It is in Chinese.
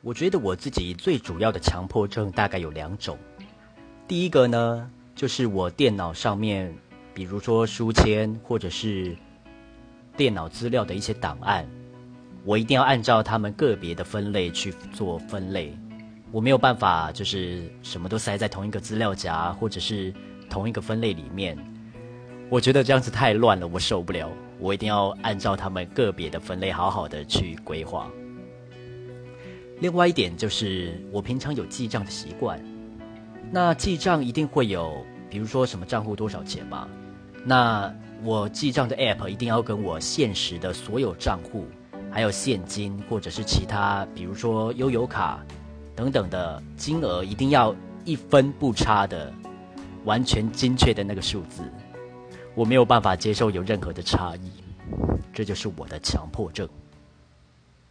我觉得我自己最主要的强迫症大概有两种。第一个呢，就是我电脑上面，比如说书签或者是电脑资料的一些档案，我一定要按照他们个别的分类去做分类。我没有办法就是什么都塞在同一个资料夹或者是同一个分类里面。我觉得这样子太乱了，我受不了。我一定要按照他们个别的分类，好好的去规划。另外一点就是，我平常有记账的习惯。那记账一定会有，比如说什么账户多少钱嘛？那我记账的 App 一定要跟我现实的所有账户，还有现金或者是其他，比如说悠游卡等等的金额，一定要一分不差的，完全精确的那个数字。我没有办法接受有任何的差异，这就是我的强迫症。